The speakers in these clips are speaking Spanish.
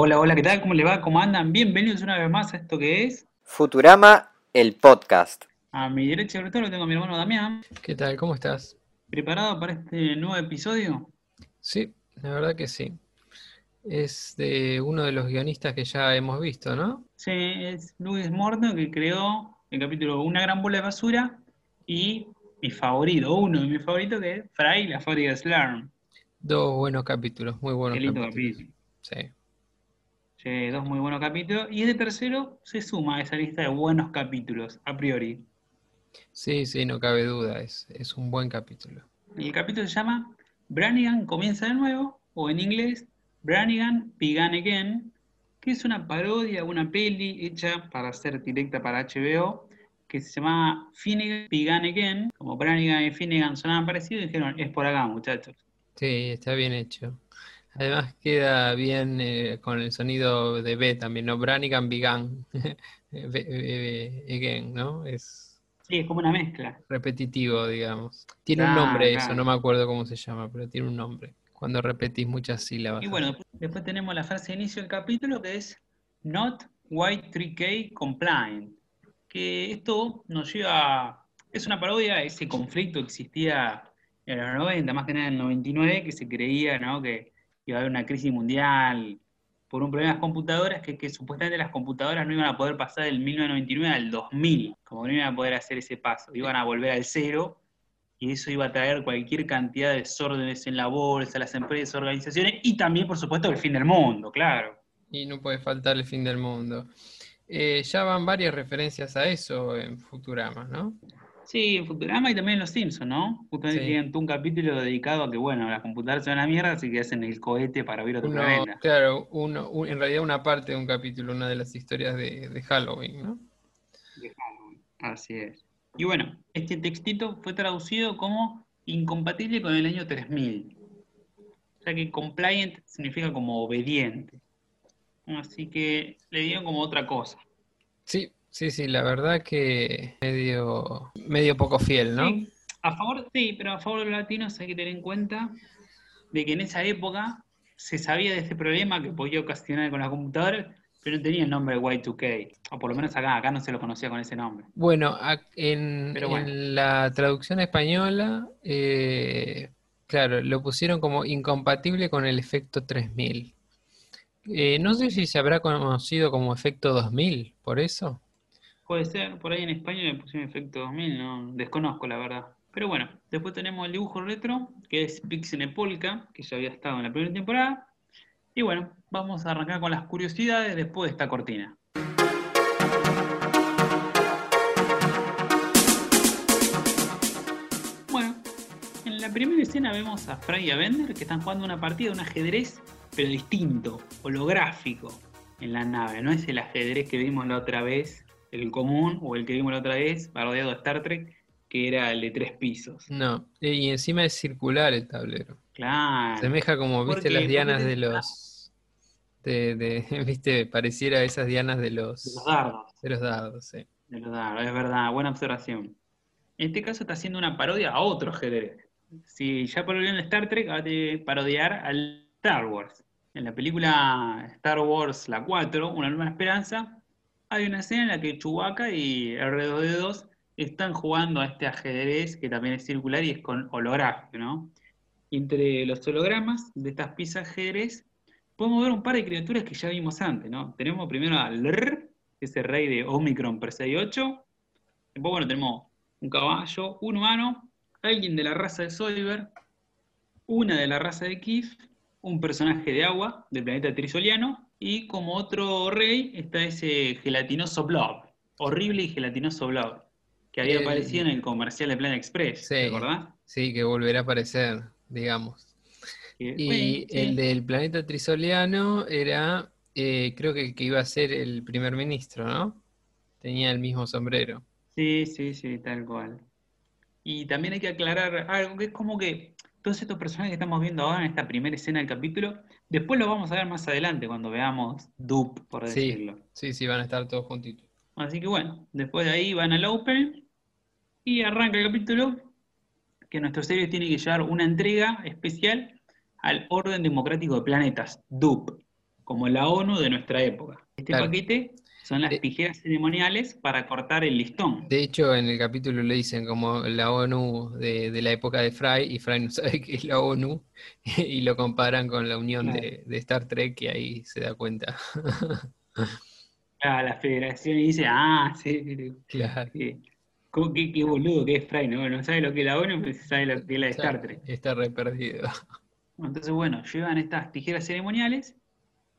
Hola, hola, ¿qué tal? ¿Cómo le va? ¿Cómo andan? Bienvenidos una vez más a esto que es. Futurama, el podcast. A mi derecha sobre todo lo tengo a mi hermano Damián. ¿Qué tal? ¿Cómo estás? ¿Preparado para este nuevo episodio? Sí, la verdad que sí. Es de uno de los guionistas que ya hemos visto, ¿no? Sí, es Luis Morton que creó el capítulo Una gran bola de basura y mi favorito, uno de mis favoritos, que es Fry y la fábrica de Slurm. Dos buenos capítulos, muy buenos Qué lindo capítulos. capítulo. Sí. Dos muy buenos capítulos. Y este tercero se suma a esa lista de buenos capítulos, a priori. sí, sí, no cabe duda, es, es un buen capítulo. El capítulo se llama Brannigan comienza de nuevo, o en inglés, Brannigan Began Again, que es una parodia, una peli hecha para ser directa para HBO, que se llama Finnegan Began Again. Como Brannigan y Finnegan sonaban parecidos, dijeron, es por acá, muchachos. Sí, está bien hecho. Además queda bien eh, con el sonido de B también, ¿no? Be- be- be- again, ¿no? Es Sí, es como una mezcla. repetitivo, digamos. Tiene un Claro, nombre eso, no me acuerdo cómo se llama, pero tiene un nombre. Cuando repetís muchas sílabas. Y bueno, después, tenemos la frase de inicio del capítulo que es Not White 3K Compliant. Que esto nos lleva. a- Es una parodia ese conflicto existía en los 90, más que nada en el 99, que se creía ¿no? que iba a haber una crisis mundial por un problema de las computadoras, que, supuestamente las computadoras no iban a poder pasar del 1999 al 2000, como no iban a poder hacer ese paso, iban a volver al cero y eso iba a traer cualquier cantidad de desórdenes en la bolsa, las empresas, organizaciones y también, por supuesto, el fin del mundo, claro. Y no puede faltar el fin del mundo. Eh, ya van varias referencias a eso en Futurama, ¿no? Sí, en Futurama y también en Los Simpsons, ¿no? Justamente Sí. tienen un capítulo dedicado a que, bueno, las computadoras son una mierda, así que hacen el cohete para ver otro Uno, planeta. claro, uno, un- en realidad una parte de un capítulo, una de las historias de, de Halloween, ¿no? de Halloween. Así es. Y bueno, este textito fue traducido como incompatible con el año 3000. O sea que compliant significa como obediente. Así que le dieron como otra cosa. Sí, sí, sí, la verdad que medio, medio poco fiel, ¿no? Sí, a favor, sí, pero a favor de los latinos hay que tener en cuenta de que en esa época se sabía de este problema que podía ocasionar con la computadora, pero no tenía el nombre de Y2K. O por lo menos acá, acá no se lo conocía con ese nombre. Bueno, en, bueno. en la traducción española, eh, claro, lo pusieron como incompatible con el efecto 3000. Eh, no sé si se habrá conocido como efecto 2000, por eso. Puede ser, por ahí en España le pusieron efecto 2000, no desconozco la verdad. Pero bueno, después tenemos el dibujo retro, que es Pixel Polka, que ya había estado en la primera temporada. Y bueno, vamos a arrancar con las curiosidades después de esta cortina. Bueno, en la primera escena vemos a Fry y a Bender que están jugando una partida de un ajedrez, pero distinto, holográfico, en la nave. No es el ajedrez que vimos la otra vez, el común, o el que vimos la otra vez, parodiado de Star Trek, que era el de tres pisos. No, y encima es circular el tablero. Claro. Semeja como, viste, las dianas de los... De, de- viste, pareciera esas dianas de De los, los dardos. de los dardos, sí. De los dardos, es verdad, buena observación. En este caso está haciendo una parodia a otro ajedrez. Si ya parodió en Star Trek, va a parodiar al Star Wars. En la película Star Wars La 4, Una nueva esperanza, hay una escena en la que Chewbacca y R2D2 están jugando a este ajedrez que también es circular y es con holográfico, ¿no? Entre los hologramas de estas piezas ajedrez podemos ver un par de criaturas que ya vimos antes, ¿no? Tenemos primero a Lr, ese rey de Omicron Persei 8. Después, bueno, tenemos un caballo, un humano, alguien de la raza de Soyber, una de la raza de Kif, un personaje de agua del planeta Trisoliano, y como otro rey está ese gelatinoso blob, horrible y gelatinoso blob, que había El- aparecido en el comercial de Plan Express, Sí. ¿te acordás? Sí, que volverá a aparecer, digamos. Y bueno, sí. el del planeta Trisoliano era, eh, creo que que iba a ser el primer ministro, ¿no? Tenía el mismo sombrero. Sí, sí, sí, tal cual. Y también hay que aclarar algo que es como que todos estos personajes que estamos viendo ahora en esta primera escena del capítulo, después lo vamos a ver más adelante cuando veamos Dupe, por Sí, decirlo. sí, sí, van a estar todos juntitos. Así que bueno, después de ahí van al Open y arranca el capítulo que nuestro serie tiene que llevar una entrega especial al Orden Democrático de Planetas, DUP, como la ONU de nuestra época. Este Claro. paquete son las De- tijeras ceremoniales para cortar el listón. De hecho, en el capítulo le dicen como la ONU de, de la época de Fry, y Fry no sabe qué es la ONU, y lo comparan con la unión de, de Star Trek, y ahí se da cuenta. Ah, la federación y dice, ah, sí, Claro. sí. ¿Cómo- qué, qué boludo que es Fry, ¿no? No sabe lo que es la ONU, pero sabe lo que es la de Star Trek. Está re perdido. Entonces, bueno, llevan estas tijeras ceremoniales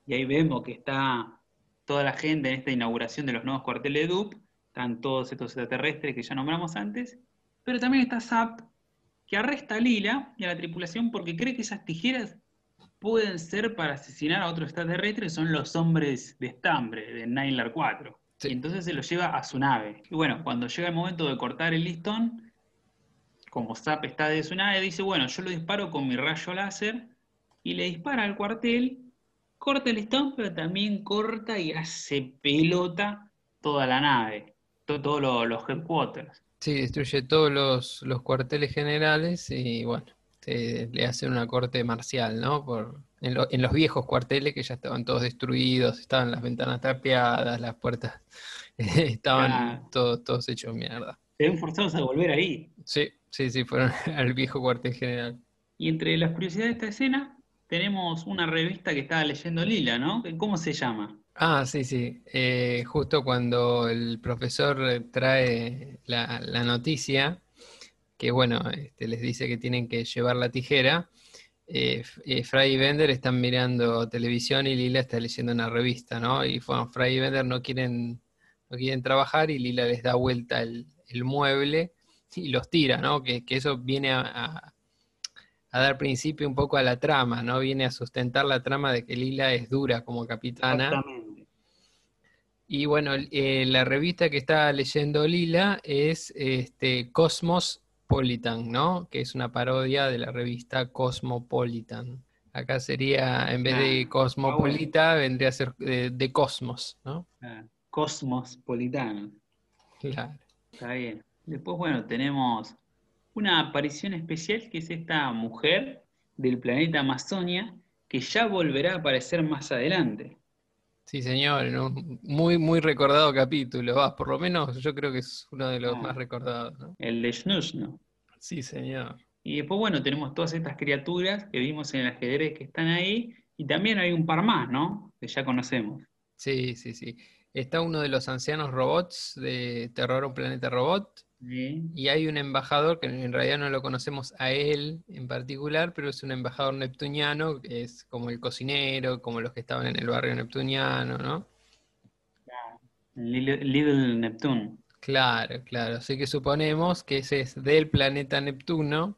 y ahí vemos que está toda la gente en esta inauguración de los nuevos cuarteles de DUP, están todos estos extraterrestres que ya nombramos antes, pero también está Zap, que arresta a Lila y a la tripulación porque cree que esas tijeras pueden ser para asesinar a otros extraterrestres, son los hombres de estambre, de Nylar 4. Sí. Y entonces se los lleva a su nave. Y bueno, cuando llega el momento de cortar el listón, como Zap está de su nave, dice, bueno, yo lo disparo con mi rayo láser y le dispara al cuartel, corta el listón, pero también corta y hace pelota toda la nave, to- todos lo- los headquarters. Sí, destruye todos los, los cuarteles generales y bueno, se- le hacen una corte marcial, ¿no? Por, en, lo- en los viejos cuarteles que ya estaban todos destruidos, estaban las ventanas tapiadas, las puertas estaban Ah. todos, todos hechos mierda. Se ven forzados a volver ahí. Sí, sí, sí, fueron al viejo cuartel general. Y entre las curiosidades de esta escena, tenemos una revista que estaba leyendo Lila, ¿no? ¿Cómo se llama? Ah, sí, sí. Eh, justo cuando el profesor eh, trae la, noticia, que bueno, este, les dice que tienen que llevar la tijera, eh, eh, Fry y Bender están mirando televisión y Lila está leyendo una revista, ¿no? Y bueno, Fry y Bender no quieren, no quieren trabajar y Lila les da vuelta el, mueble y los tira, ¿no? Que, eso viene a- a dar principio un poco a la trama, ¿no? Viene a sustentar la trama de que Lila es dura como capitana. Exactamente. Y bueno, eh, la revista que está leyendo Lila es este, Cosmopolitan, ¿no? Que es una parodia de la revista Cosmopolitan. Acá sería, en vez de Ah, Cosmopolita, vendría a ser de, de Cosmos, ¿no? Ah, Cosmospolitano. Claro. Está bien. Después, bueno, tenemos una aparición especial que es esta mujer del planeta Amazonia que ya volverá a aparecer más adelante. Sí, señor, en un muy, muy recordado capítulo. Va, por lo menos yo creo que es uno de los Ah. más recordados, ¿no? El de Schnushno. Sí, señor. Y después, bueno, tenemos todas estas criaturas que vimos en el ajedrez que están ahí. Y también hay un par más, ¿no? Que ya conocemos. Sí, sí, sí. Está uno de los ancianos robots de Terror un planeta robot. Sí. Y hay un embajador que en realidad no lo conocemos a él en particular, pero es un embajador neptuniano, que es como el cocinero, como los que estaban en el barrio neptuniano, ¿no? Little, Little Neptune. Claro, claro. Así que suponemos que ese es del planeta Neptuno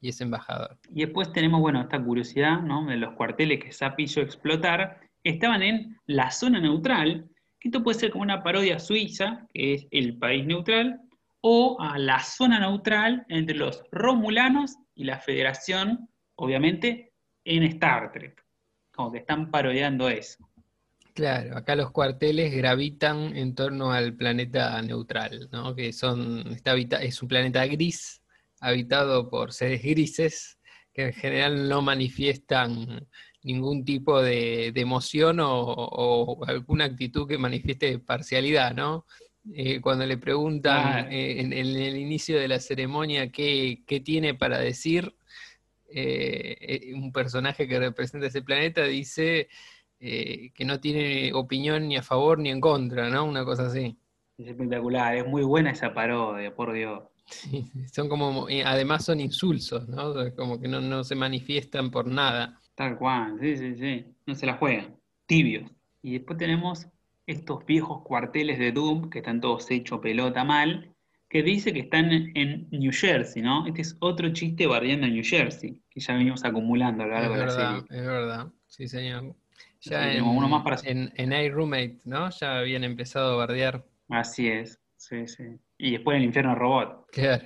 y es embajador. Y después tenemos, bueno, esta curiosidad, ¿no? De los cuarteles que Zap hizo explotar, estaban en la zona neutral, que esto puede ser como una parodia Suiza, que es el país neutral, o a la zona neutral entre los Romulanos y la Federación, obviamente, en Star Trek. Como que están parodiando eso. Claro, acá los cuarteles gravitan en torno al planeta neutral, ¿no? Que son, está habita- es un planeta gris, habitado por seres grises, que en general no manifiestan ningún tipo de, emoción o, o alguna actitud que manifieste parcialidad, ¿no? Eh, cuando le preguntan Claro. eh, en, en el inicio de la ceremonia qué, qué tiene para decir, eh, un personaje que representa ese planeta dice que no tiene opinión ni a favor ni en contra, ¿no? Una cosa así. Es espectacular, es muy buena esa parodia, por Dios. Sí, son como, además son insulsos, ¿no? Como que no, no se manifiestan por nada. Tal cual, sí, sí, sí. No se la juegan. Tibios. Y después tenemos estos viejos cuarteles de Doom que están todos hechos pelota mal, que dice que están en New Jersey, ¿no? Este es otro chiste bardeando en New Jersey, que ya venimos acumulando a lo Es largo de la verdad, serie. es verdad. Sí, señor. Ya en, uno más para- en, en iRoommate, ¿no? Ya habían empezado a bardear. Así es, sí, sí. Y después el infierno robot. Claro.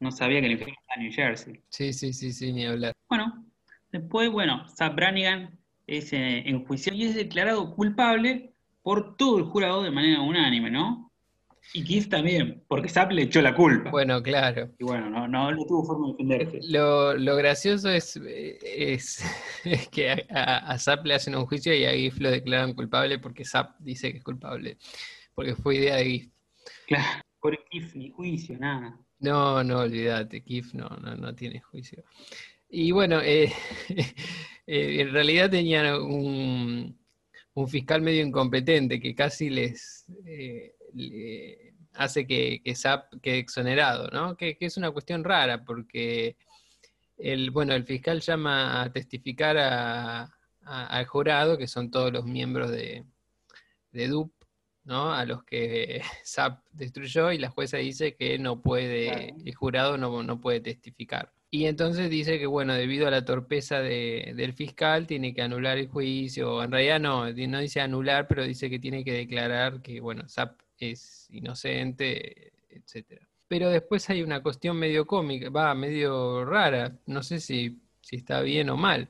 No sabía que el infierno está en New Jersey. Sí, sí, sí, sí, ni hablar. Bueno, después, bueno, Zap Brannigan es eh, enjuiciado y es declarado culpable por todo el jurado de manera unánime, ¿no? Y Keith también, porque Zap le echó la culpa. Bueno, claro. Y bueno, no, no, no tuvo forma de defenderse. Lo, lo gracioso es, es es que a, a, le hacen un juicio y a GIF lo declaran culpable porque Zap dice que es culpable, porque fue idea de GIF. Claro, por GIF ni juicio, nada. No, no, olvídate, GIF no, no, no tiene juicio. Y bueno, eh, eh, en realidad tenían un, un fiscal medio incompetente que casi les eh, le hace que, que SAP quede exonerado, ¿no? Que, que es una cuestión rara porque el, bueno, el fiscal llama a testificar a- a- al jurado, que son todos los miembros de, de DUP, ¿no? A los que SAP destruyó, y la jueza dice que no puede, el jurado no, no puede testificar. Y entonces dice que, bueno, debido a la torpeza de- del fiscal, tiene que anular el juicio. En realidad no, no dice anular, pero dice que tiene que declarar que, bueno, SAP es inocente, etcétera. Pero después hay una cuestión medio cómica, va, medio rara, no sé si, si está bien o mal,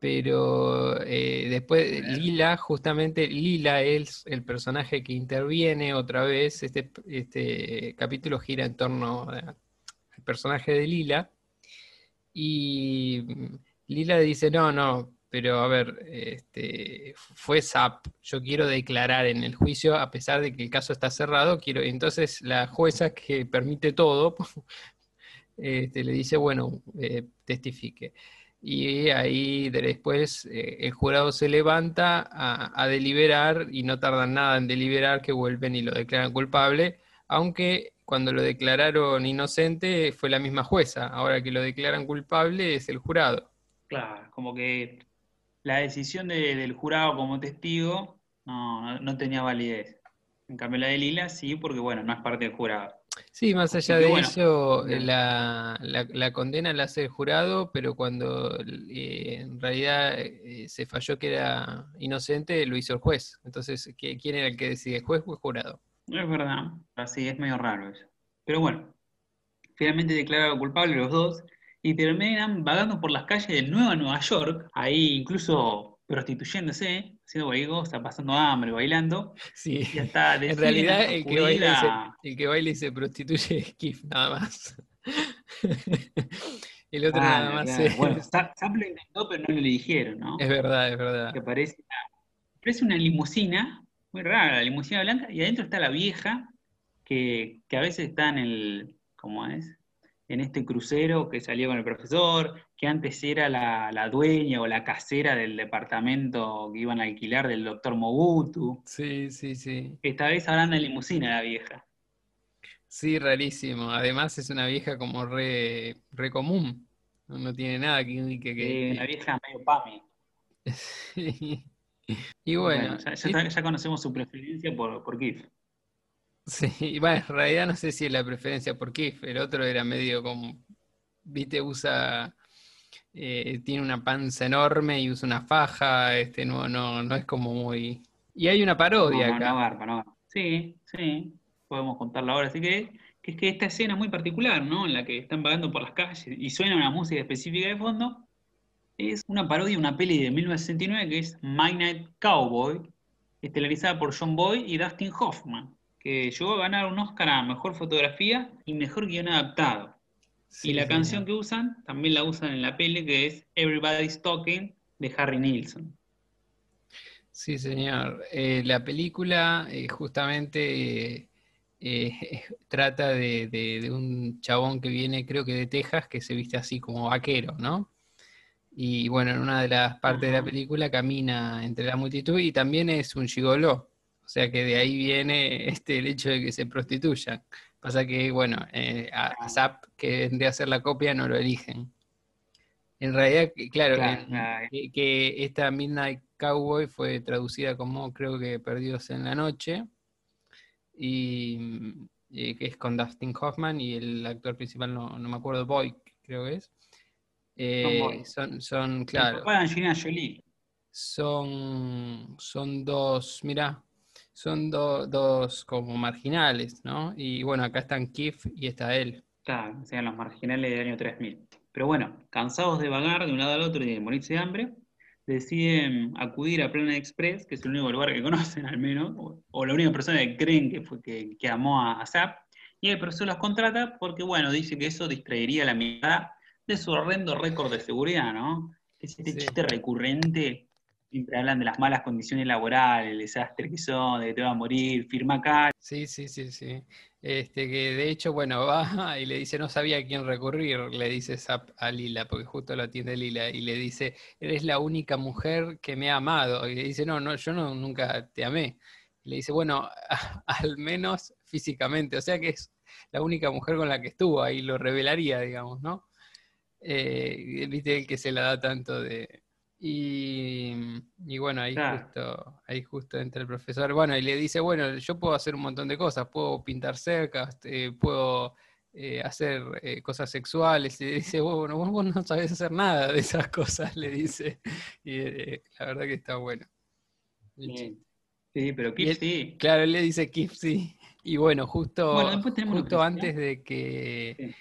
pero eh, después Lila, justamente Lila es el personaje que interviene otra vez, este, este capítulo gira en torno al personaje de Lila, y Lila dice, no, no, pero a ver, este, fue SAP, yo quiero declarar en el juicio, a pesar de que el caso está cerrado, quiero, entonces la jueza que permite todo, este, le dice, bueno, eh, testifique. Y ahí de- después eh, el jurado se levanta a, a deliberar y no tardan nada en deliberar que vuelven y lo declaran culpable, aunque cuando lo declararon inocente fue la misma jueza, ahora que lo declaran culpable es el jurado. Claro, como que la decisión de- del jurado como testigo no, no, no tenía validez. En cambio la de Lila sí, porque bueno, no es parte del jurado. Sí, más allá de bueno, eso, eh, bien. la, la- la condena la hace el jurado, pero cuando eh, en realidad eh, se falló que era inocente, lo hizo el juez. Entonces, ¿qui- ¿quién era el que decide, el juez o el jurado? No es verdad, así es medio raro eso. Pero bueno, finalmente declararon culpables los dos y terminan vagando por las calles de Nueva Nueva York, ahí incluso prostituyéndose, haciendo cualquier cosa, pasando hambre, bailando, Sí, y hasta en realidad el que, baila se, el que baila y se prostituye es Kif, nada más. El otro nada más claro. es, Bueno, Zap lo intentó, pero no le dijeron, ¿no? es verdad, es verdad. que parece una limusina, muy rara, la limusina blanca, y adentro está la vieja, que, que a veces está en el, ¿cómo es? En este crucero que salió con el profesor, que antes era la, la dueña o la casera del departamento que iban a alquilar del doctor Mobutu. Sí, sí, sí. Esta vez ahora anda en limusina la vieja. Sí, rarísimo. Además es una vieja como re, re común. No, no tiene nada que... que- que- Eh, la vieja medio pame. Sí. Y bueno, ya, ya- ya conocemos su preferencia por, por. Sí, bueno, en realidad no sé si es la preferencia por Kif, el otro era medio como, viste, usa, eh, tiene una panza enorme y usa una faja, este, no, no, no es como muy... Y hay una parodia No, acá. no no. Sí, sí, podemos contarla ahora. Así que, que es que esta escena muy particular, ¿no? En la que están vagando por las calles y suena una música específica de fondo, es una parodia de una peli de 1969 que es Midnight Cowboy, estelarizada por John Boy y Dustin Hoffman, que llegó a ganar un Oscar a Mejor Fotografía y Mejor Guión Adaptado. Sí, y la canción que usan, también la usan en la peli, que es Everybody's Talking, de Harry Nilsson. Sí, señor. Eh, la película eh, justamente eh, eh, trata de, de- de un chabón que viene, creo que de Texas, que se viste así como vaquero, ¿no? Y bueno, en una de las partes de la película camina entre la multitud y también es un gigoló. O sea que de ahí viene este, el hecho de que se prostituyan. Pasa que, bueno, eh, a, Zapp, que vendría a ser la copia, no lo eligen. En realidad, claro, Claro, en- claro. que, que esta Midnight Cowboy fue traducida como creo que Perdidos en la Noche, y, mm, eh, que es con Dustin Hoffman y el actor principal, no, no me acuerdo, Boy, creo que es. Eh, son, son, El claro, papá de Angelina Jolie. son, son dos, mira, son do- dos como marginales, ¿no? Y bueno, acá están Keith y está él. Claro, o sea, los marginales del año 3000. Pero bueno, cansados de vagar de un lado al otro y de morirse de hambre, deciden acudir a Planet Express, que es el único lugar que conocen al menos, o, o la única persona que creen que, fue, que, que amó a, a Zapp, y el profesor los contrata porque, bueno, dice que eso distraería la mirada de su horrendo récord de seguridad, ¿no? Es este Sí. chiste recurrente. Siempre hablan de las malas condiciones laborales, el desastre que son, de que te va a morir, firma acá. Sí, sí, sí, sí. Este, que de hecho, bueno, va y le dice, no sabía a quién recurrir, le dice Zap a Lila, porque justo lo atiende Lila, y le dice, eres la única mujer que me ha amado. Y le dice, no, no, yo no, nunca te amé. Y le dice, bueno, al menos físicamente, o sea que es la única mujer con la que estuvo, ahí lo revelaría, digamos, ¿no? Eh, viste el que se la da tanto de... Y, y bueno, ahí justo, ahí justo entra el profesor. Bueno, y le dice, bueno, yo puedo hacer un montón de cosas, puedo pintar cercas, eh, puedo eh, hacer eh, cosas sexuales. Y le dice, bueno, vos, vos no sabés hacer nada de esas cosas, le dice. Y eh, la verdad que está bueno. Bien. Sí, pero Kip sí. Claro, él le dice Kip sí. Y bueno, justo, Bueno, justo antes de que, Sí.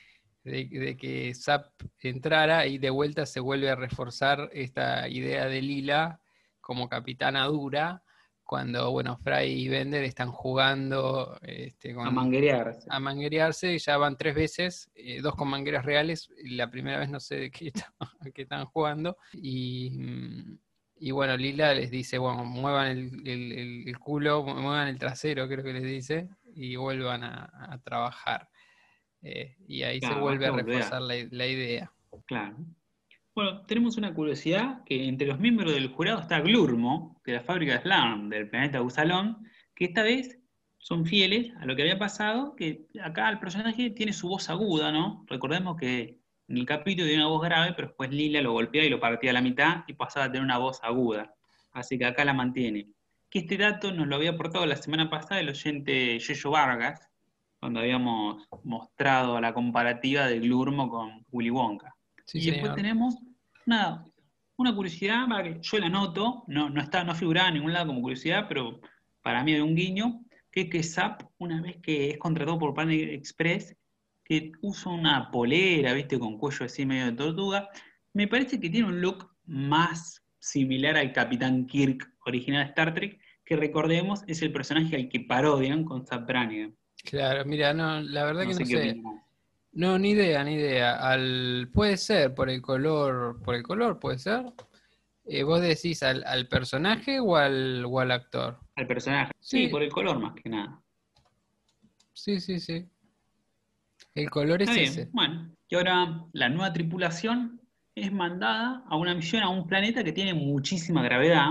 De, de que Zap entrara y de vuelta se vuelve a reforzar esta idea de Lila como capitana dura, cuando bueno, Fry y Bender están jugando este, con, A manguerearse. a manguerearse, ya van tres veces, eh, dos con mangueras reales, y la primera vez no sé de qué, está- qué están jugando, y, mm, y bueno, Lila les dice, bueno, muevan el, el- culo, mu- muevan el trasero, creo que les dice, y vuelvan a, a trabajar. Eh, y ahí se Claro, vuelve a reforzar la, la idea. Claro. Bueno, tenemos una curiosidad que entre los miembros del jurado está Glurmo, de la fábrica de Slam del planeta Usalón, que esta vez son fieles a lo que había pasado, que acá el personaje tiene su voz aguda, ¿no? Recordemos que en el capítulo tenía una voz grave, pero después Lila lo golpeaba y lo partía a la mitad y pasaba a tener una voz aguda. Así que acá la mantiene. Que este dato nos lo había aportado la semana pasada el oyente Yeyo Vargas, cuando habíamos mostrado la comparativa de Glurmo con Willy Wonka. Sí, y después tenemos nada, una curiosidad para que yo la noto, no, no está, no figuraba en ningún lado como curiosidad, pero para mí hay un guiño, que es que Zap, una vez que es contratado por Pan Express, que usa una polera, viste, con cuello así medio de tortuga, me parece que tiene un look más similar al Capitán Kirk original de Star Trek, que recordemos es el personaje al que parodian con Zap Brannigan. Claro, mira, no, la verdad No que no sé. No, ni idea, ni idea. Al, puede ser por el color, por el color, puede ser. Eh, ¿vos decís al, al personaje o al, o al actor? Al personaje. Sí, Sí. por el color más que nada. Sí, sí, sí. El color es bien, ese. bueno. Y ahora la nueva tripulación es mandada a una misión a un planeta que tiene muchísima gravedad,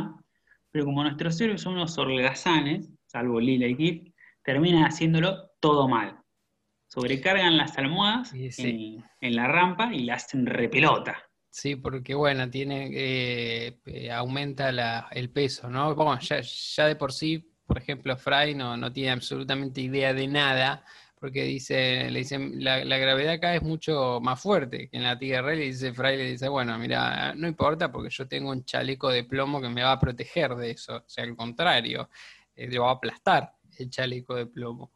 pero como nuestros héroes son unos holgazanes, salvo Lila y Kip, terminan haciéndolo todo mal. Sobrecargan las almohadas Sí, sí. En, en la rampa y la hacen repelota. Sí, porque bueno, tiene, eh, eh, aumenta la- el peso, ¿no? Bueno, ya, ya de por sí, por ejemplo, Fry no, no tiene absolutamente idea de nada, porque dice, le dicen, la, la gravedad acá es mucho más fuerte que en la Tierra, y le dice Fry, le dice, bueno, mira, no importa porque yo tengo un chaleco de plomo que me va a proteger de eso, o sea, al contrario, eh, lo va a aplastar el chaleco de plomo.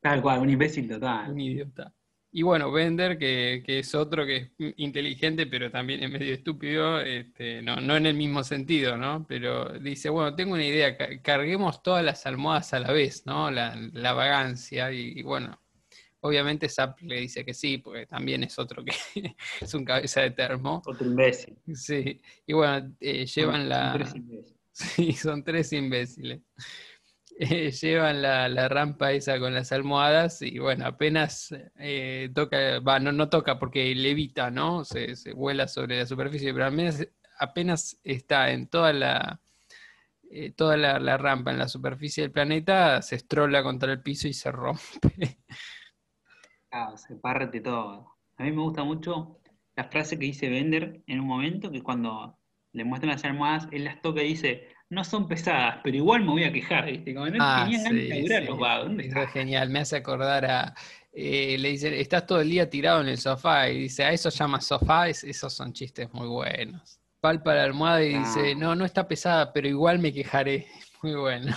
Tal cual, un imbécil total. Un idiota. Y bueno, Bender, que, que es otro que es inteligente, pero también es medio estúpido, este, no, no en el mismo sentido, ¿no? Pero dice, bueno, tengo una idea, ca- carguemos todas las almohadas a la vez, ¿no? La, la vagancia, y, y bueno, obviamente Zap le dice que sí, porque también es otro que es un cabeza de termo. Otro imbécil. Sí, y bueno, eh, llevan Son la... tres imbéciles. Sí, son tres imbéciles. Llevan la, rampa esa con las almohadas y bueno, apenas eh, toca, va, no, no toca porque levita, ¿no? Se, vuela sobre la superficie, pero apenas, apenas está en toda la, eh, toda la, rampa en la superficie del planeta, se estrola contra el piso y se rompe. Claro, se parte todo. A mí me gusta mucho la frase que dice Bender en un momento, que cuando le muestran las almohadas, él las toca y dice, no son pesadas, pero igual me voy a quejar, ¿viste? Como no Ah, sí, sí. los vagos. Genial, me hace acordar a. eh, le dicen, estás todo el día tirado en el sofá y dice, a eso llama sofá, Es- esos son chistes muy buenos. Palpa la almohada y dice, Ah. no, no está pesada, pero igual me quejaré. Muy bueno.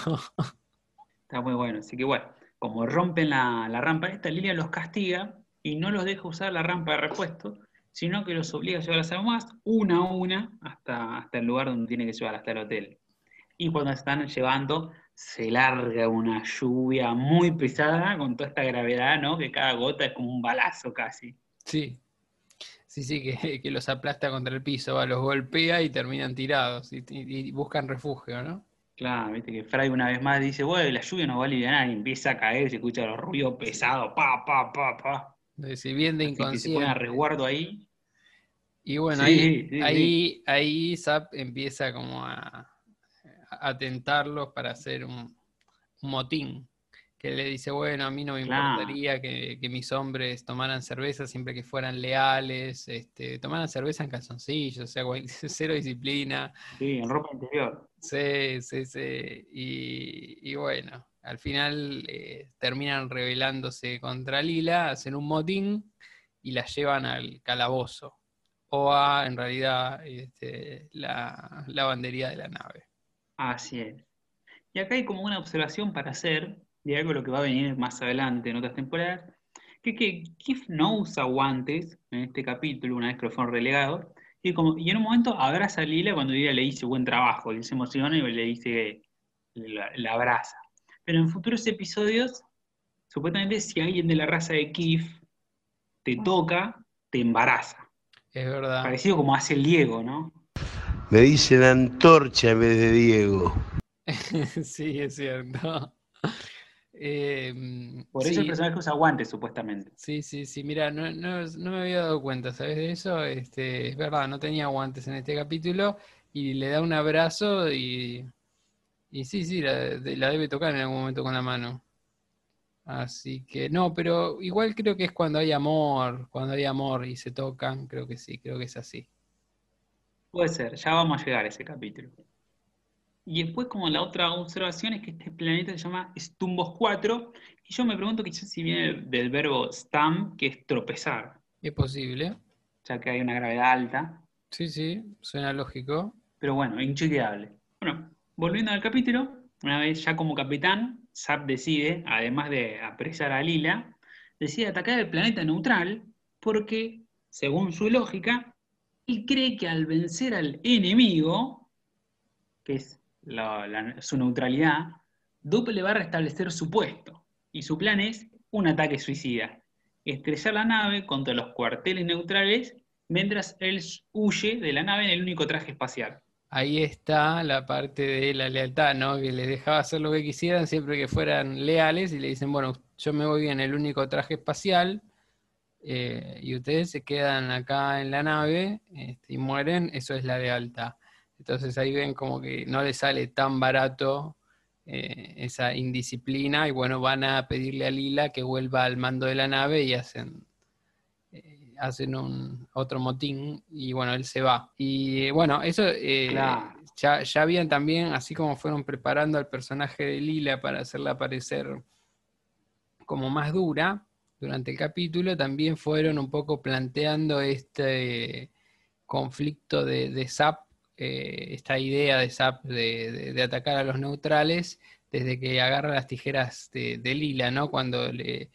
Está muy bueno. Así que bueno, como rompen la, la rampa esta, Lilia los castiga y no los deja usar la rampa de repuesto, sino que los obliga a llevar las almohadas una a una hasta, hasta el lugar donde tiene que llevar, hasta el hotel. Y cuando están llevando, se larga una lluvia muy pesada con toda esta gravedad, ¿no? Que cada gota es como un balazo casi. Sí. Sí, sí, que, que los aplasta contra el piso, va, los golpea y terminan tirados y, y- y buscan refugio, ¿no? Claro, viste que Fry una vez más dice, bueno, la lluvia no va a aliviar y empieza a caer, se escucha los ruidos pesados, pa, pa, pa, pa. Entonces, si bien de Así que se pone a inconsciente. resguardo ahí. Y bueno, Sí, ahí, sí, ahí, ahí Zap empieza como a, a tentarlos para hacer un, un motín. Que le dice, bueno, a mí no me Claro. importaría que, que mis hombres tomaran cerveza siempre que fueran leales, este, tomaran cerveza en calzoncillos, o sea, cero disciplina. Sí, en ropa interior. Sí, sí, sí. Y, y bueno, al final eh, terminan rebelándose contra Lila, hacen un motín y la llevan al calabozo. O a, en realidad, este, la lavandería de la nave. Así es. Y acá hay como una observación para hacer de algo lo que va a venir más adelante en otras temporadas, que, que Kif no usa guantes en este capítulo, una vez que lo fueron relegados, y, como, y en un momento abraza a Lila cuando Lila le dice buen trabajo, y se emociona y le dice, la, la abraza. Pero en futuros episodios, supuestamente si alguien de la raza de Kif te toca, te embaraza. Es verdad. Parecido como hace el Diego, ¿no? Me dicen antorcha en vez de Diego. sí, es cierto. Eh, Por eso sí, el personaje usa guantes, supuestamente. Sí, sí, sí, mira, no, no, no me había dado cuenta, ¿sabes de eso? Este, es verdad, no tenía guantes en este capítulo y le da un abrazo y, y sí, sí, la debe tocar en algún momento con la mano. Así que no, pero igual creo que es cuando hay amor, cuando hay amor y se tocan, creo que sí, creo que es así. Puede ser, ya vamos a llegar a ese capítulo. Y después, como la otra observación, es que este planeta se llama Stumbos 4, y yo me pregunto quizás si viene del verbo stam, que es tropezar, Es posible. ya que hay una gravedad alta, Sí, sí, suena lógico. pero bueno, inchequeable. Bueno, volviendo al capítulo, una vez ya como capitán, Zap decide, además de apresar a Lila, decide atacar el planeta neutral porque, según su lógica, él cree que al vencer al enemigo, que es su neutralidad, Dupe va a restablecer su puesto. Y su plan es un ataque suicida. Estrellar la nave contra los cuarteles neutrales mientras él huye de la nave en el único traje espacial. Ahí está la parte de la lealtad, ¿no? Que les dejaba hacer lo que quisieran siempre que fueran leales y le dicen, bueno, yo me voy en el único traje espacial eh, y ustedes se quedan acá en la nave este, y mueren, eso es la lealtad. Entonces ahí ven como que no les sale tan barato eh, esa indisciplina y bueno, van a pedirle a Lila que vuelva al mando de la nave y hacen eh, hacen un otro motín y bueno, él se va. Y bueno, eso Claro. ya, ya habían también, así como fueron preparando al personaje de Lila para hacerla parecer como más dura durante el capítulo, también fueron un poco planteando este conflicto de, de Zap, eh, esta idea de Zap de, de- de atacar a los neutrales desde que agarra las tijeras de, Lila, ¿no? Cuando le,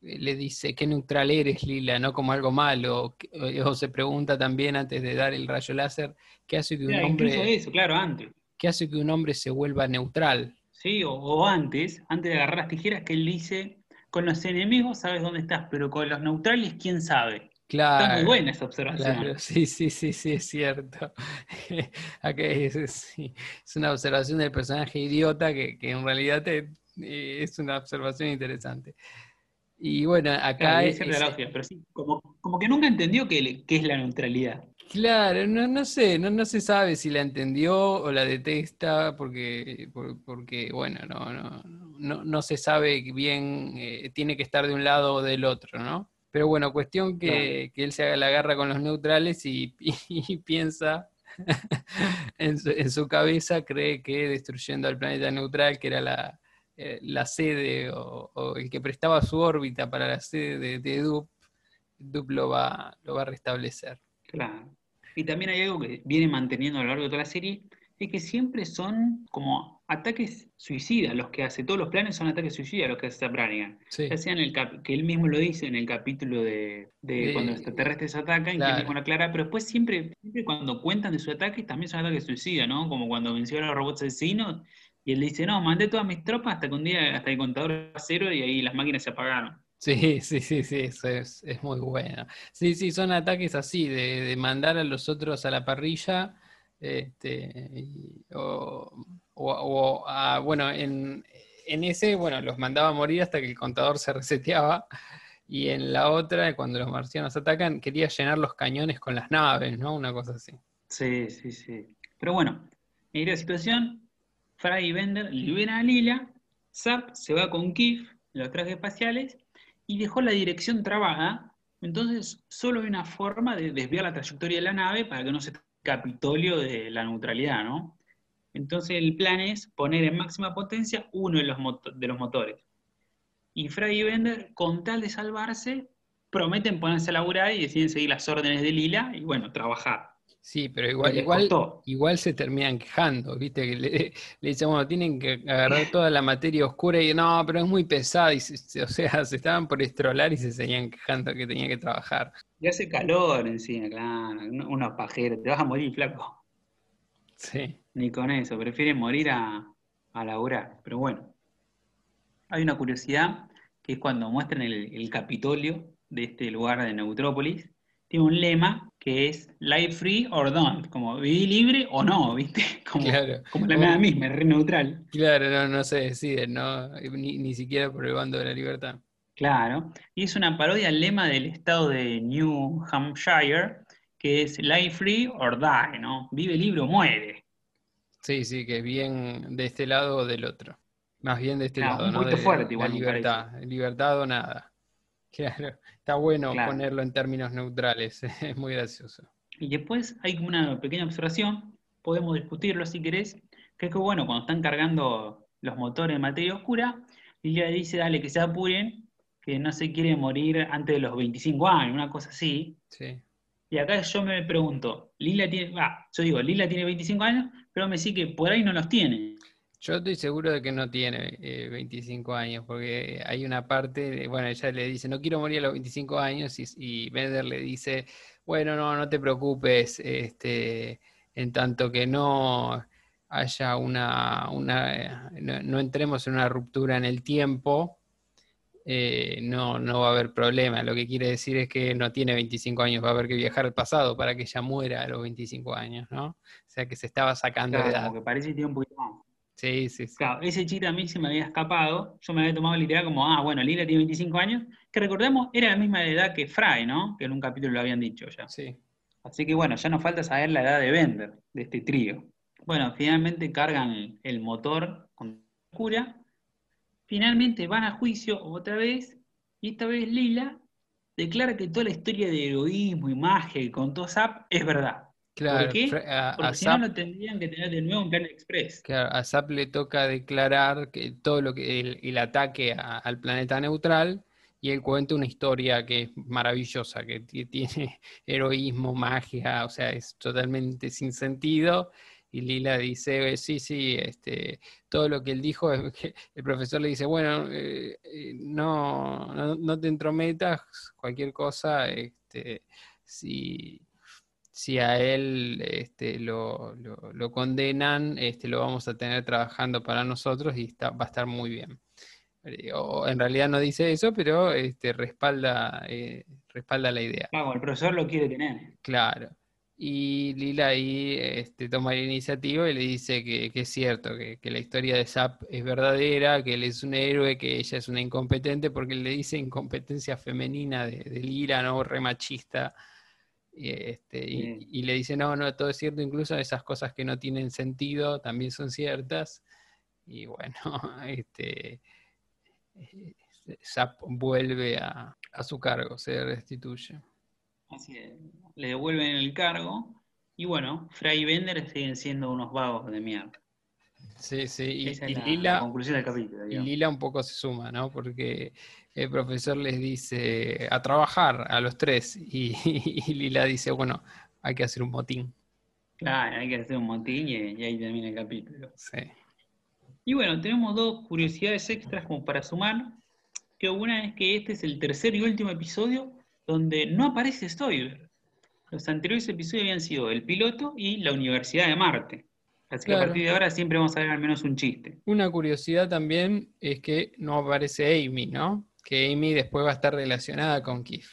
le dice, ¿qué neutral eres, Lila? ¿No? Como algo malo. O, o se pregunta también antes de dar el rayo láser, ¿qué hace que un Claro, hombre, eso, claro, antes. qué hace que un hombre se vuelva neutral? ¿sí? O, o antes, antes de agarrar las tijeras, que él dice, con los enemigos sabes dónde estás, pero con los neutrales, ¿quién sabe? Está muy Claro. buena esa observación. Claro, sí, sí, sí, sí, es cierto. Es, es- sí, es una observación del personaje idiota que, que en realidad te- eh, es una observación interesante. Y bueno, acá Claro, es, pero sí, como, como que nunca entendió qué es la neutralidad. Claro, no, no sé, no, no se sabe si la entendió o la detesta, porque, por- porque bueno, no, no, no, no se sabe bien, eh, tiene que estar de un lado o del otro, ¿no? Pero bueno, cuestión que, que él se haga la garra con los neutrales y, y piensa en su, en su cabeza, cree que destruyendo al planeta neutral, que era la, eh, la sede o, o el que prestaba su órbita para la sede de, de Dup, Dup lo va, lo va a restablecer. Claro. Y también hay algo que viene manteniendo a lo largo de toda la serie, es que siempre son como ataques suicidas los que hace. Todos los planes son ataques suicidas los que hace Brannigan. Sí, Ya sea en el cap- que él mismo lo dice en el capítulo de, de De- cuando los extraterrestres atacan, que claro. él mismo lo aclara, pero después siempre, siempre cuando cuentan de sus ataques también son ataques suicidas, ¿no? Como cuando venció a los robots asesinos y él dice, no, mandé todas mis tropas hasta que un día, hasta el contador era cero y ahí las máquinas se apagaron. Sí, sí, sí, sí, eso es, es muy bueno. Sí, sí, son ataques así, de, de mandar a los otros a la parrilla, este, y- o, o- o a- bueno, en, en ese, bueno, los mandaba a morir hasta que el contador se reseteaba, y en la otra, cuando los marcianos atacan, quería llenar los cañones con las naves, ¿no? Una cosa así. Sí, sí, sí. Pero bueno, en esta situación, Fry y Bender liberan a Lila, Zap se va con Kif, los trajes espaciales, y dejó la dirección trabada. Entonces, solo hay una forma de desviar la trayectoria de la nave para que no se capitolio de la neutralidad, ¿no? Entonces, el plan es poner en máxima potencia uno de los, de los motores. Y Fry y Bender, con tal de salvarse, prometen ponerse a laburar y deciden seguir las órdenes de Lila y, bueno, trabajar. Sí, pero igual, igual, igual se terminan quejando, ¿viste? Que le, le dicen, bueno, tienen que agarrar toda la materia oscura y no, pero es muy pesada. Y se- o sea, se estaban por estrolar y se seguían quejando que tenían que trabajar. Y hace calor encima, claro. uno- Unos pajeros, te vas a morir, flaco. Sí, Ni con eso, prefieren morir a, a laburar. Pero bueno, hay una curiosidad que es cuando muestran el, el Capitolio de este lugar de Neutrópolis, tiene un lema que es live free or don't, como vivir libre o no, ¿viste? Como, Claro. como la nada misma, es re neutral. claro, no, no se deciden, ¿no? Ni, ni siquiera por el bando de la libertad. Claro, y es una parodia al lema del estado de New Hampshire, que es live free or die, ¿no? Vive libre o muere. Sí, sí, que es bien de este lado o del otro. Más bien de este lado, un ¿no? De fuerte la igual, me libertad. Libertad o nada. Claro, está bueno Claro. ponerlo en términos neutrales, es muy gracioso. Y después hay una pequeña observación, podemos discutirlo si querés, que es que bueno, cuando están cargando los motores de materia oscura, Lilia dice, dale, que se apuren, que no se quiere morir antes de los 25 años, una cosa así. Sí. Y acá yo me pregunto, Lila tiene, ah, yo digo, Lila tiene 25 años, pero me decís que por ahí no los tiene. Yo estoy seguro de que no tiene eh, 25 años, porque hay una parte, de- bueno, ella le dice, no quiero morir a los 25 años, y, y Bender le dice, bueno, no, no te preocupes, este, en tanto que no haya una, una eh, no, no entremos en una ruptura en el tiempo, eh, no, no va a haber problema. Lo que quiere decir es que no tiene 25 años, va a haber que viajar al pasado para que ella muera a los 25 años, ¿no? O sea que se estaba sacando de edad. como que parece que tiene un poquito más. Sí, sí, sí. Claro, ese chiste a mí se me había escapado. Yo me había tomado literal como, ah, bueno, Lila tiene 25 años, que recordemos era la misma edad que Fry, ¿no? Que en un capítulo lo habían dicho ya. Sí. Así que bueno, ya nos falta saber la edad de Bender, de este trío. Bueno, finalmente cargan el motor con cura. Finalmente van a juicio otra vez, y esta vez Lila declara que toda la historia de heroísmo y magia que contó Zap es verdad. Claro, ¿Por qué? Fra- a, Porque si no lo tendrían que tener de nuevo en Planet Express. claro, a Zapp le toca declarar que todo lo que el, el ataque a- al planeta neutral y él cuenta una historia que es maravillosa, que ti- tiene heroísmo, magia, o sea, es totalmente sin sentido. Y Lila dice, "Eh, sí, sí, este, todo lo que él dijo, es que el profesor le dice, bueno, eh, eh, no, no, no te entrometas, cualquier cosa, este, si, si a él este, lo, lo- lo condenan, este, lo vamos a tener trabajando para nosotros y está- va a estar muy bien. Eh, O en realidad no dice eso, pero este, respalda, eh, respalda la idea. Claro, el profesor lo quiere tener. Claro. Y Lila ahí este, toma la iniciativa y le dice que, que es cierto, que, que la historia de Zapp es verdadera, que él es un héroe, que ella es una incompetente, porque le dice incompetencia femenina de, de Lila, ¿no? Re machista. Y, este, y- Sí. y le dice, no, no, todo es cierto, incluso esas cosas que no tienen sentido también son ciertas. Y bueno, este, eh, Zapp vuelve a, a su cargo, se restituye. Así es. Le devuelven el cargo. Y bueno, Fry y Bender siguen siendo unos vagos de mierda. Sí, sí, y, Esa es y la, Lila, la conclusión del capítulo. y. Lila un poco se suma, ¿no? Porque el profesor les dice a trabajar a los tres y, y Lila dice, bueno, hay que hacer un motín. Claro, hay que hacer un motín y, y ahí termina el capítulo. Sí, Y bueno, tenemos dos curiosidades extras como para sumar. Que una es que este es el tercer y último episodio donde no aparece Stoiber. Los anteriores episodios habían sido el piloto y la Universidad de Marte. Así que a partir de ahora siempre vamos a ver al menos un chiste. Una curiosidad también es que no aparece Amy, ¿no? Que Amy después va a estar relacionada con Keith.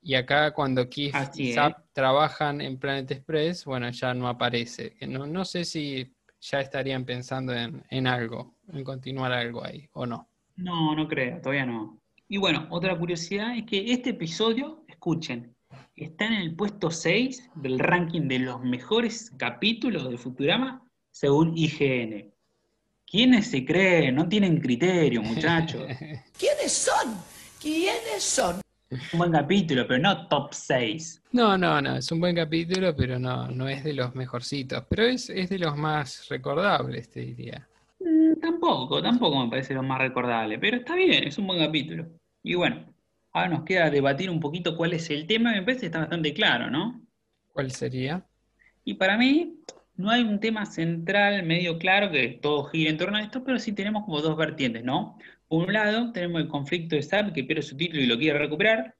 Y acá cuando Keith Así y. Zap trabajan en Planet Express, bueno, ya no aparece. No, no sé si ya estarían pensando en, en algo, en continuar algo ahí, o no. No, no creo, todavía no. Y bueno, otra curiosidad es que este episodio, escuchen, está en el puesto 6 del ranking de los mejores capítulos de Futurama según IGN. ¿Quiénes se creen? No tienen criterio, muchachos. ¿Quiénes son? ¿Quiénes son? Un buen capítulo, pero no top 6. No, no, no, es un buen capítulo, pero no, no es de los mejorcitos. Pero es, es de los más recordables, te diría. Mm, Tampoco, tampoco me parece lo más recordable, pero está bien, es un buen capítulo. Y bueno, ahora nos queda debatir un poquito cuál es el tema, me parece que está bastante claro, ¿no? ¿Cuál sería? Y para mí no hay un tema central medio claro que todo gira en torno a esto, pero sí tenemos como dos vertientes, ¿no? Por un lado tenemos el conflicto de Sam que pierde su título y lo quiere recuperar.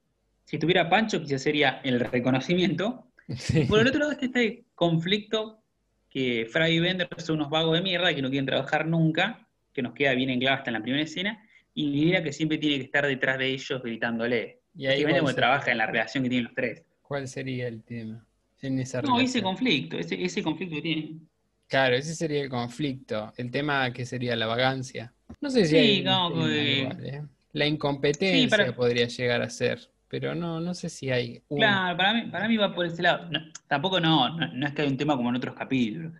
Si estuviera Pancho quizás sería el reconocimiento. Sí. Por el otro lado está este conflicto que Fry y Bender son unos vagos de mierda que no quieren trabajar nunca, que nos queda bien en hasta en la primera escena, y Lila que siempre tiene que estar detrás de ellos gritándole. Y ahí sería- trabaja en la relación que tienen los tres. ¿Cuál sería el tema en esa No, ese conflicto, ese, ese conflicto que tienen. Claro, ese sería el conflicto. El tema que sería la vagancia. No sé si Sí, hay que- igual, ¿eh? La incompetencia Sí, para- podría llegar a ser, pero no, no sé si hay un... Claro, para mí, para mí va por ese lado. No, tampoco no, no, no es que hay un tema como en otros capítulos.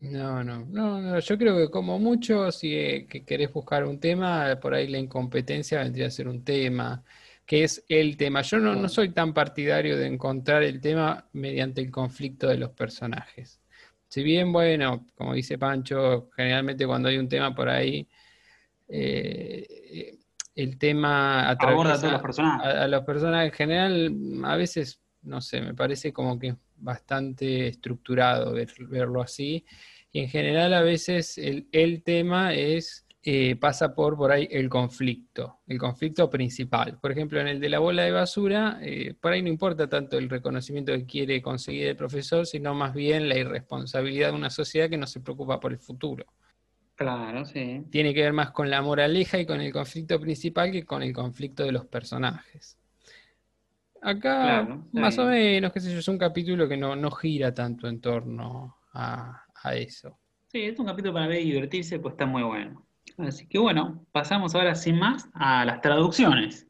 No, no, no, no, yo creo que como mucho, si eh, que querés buscar un tema, por ahí la incompetencia vendría a ser un tema, que es el tema. Yo no, no soy tan partidario de encontrar el tema mediante el conflicto de los personajes. Si bien, bueno, como dice Pancho, generalmente cuando hay un tema por ahí, eh, el tema Aborda a todos los personajes. a, a los personajes en general, a veces, no sé, me parece como que es bastante estructurado ver- verlo así. Y en general a veces el, el tema es, eh, pasa por por ahí el conflicto, el conflicto principal. Por ejemplo, en el de la bola de basura, eh, por ahí no importa tanto el reconocimiento que quiere conseguir el profesor, sino más bien la irresponsabilidad de una sociedad que no se preocupa por el futuro Claro, sí. tiene que ver más con la moraleja y con el conflicto principal que con el conflicto de los personajes. Acá, Claro, más o menos, qué sé yo, es un capítulo que no, no gira tanto en torno a, a eso. Sí, es un capítulo para ver y divertirse, pues está muy bueno. Así que bueno, pasamos ahora sin más a las traducciones.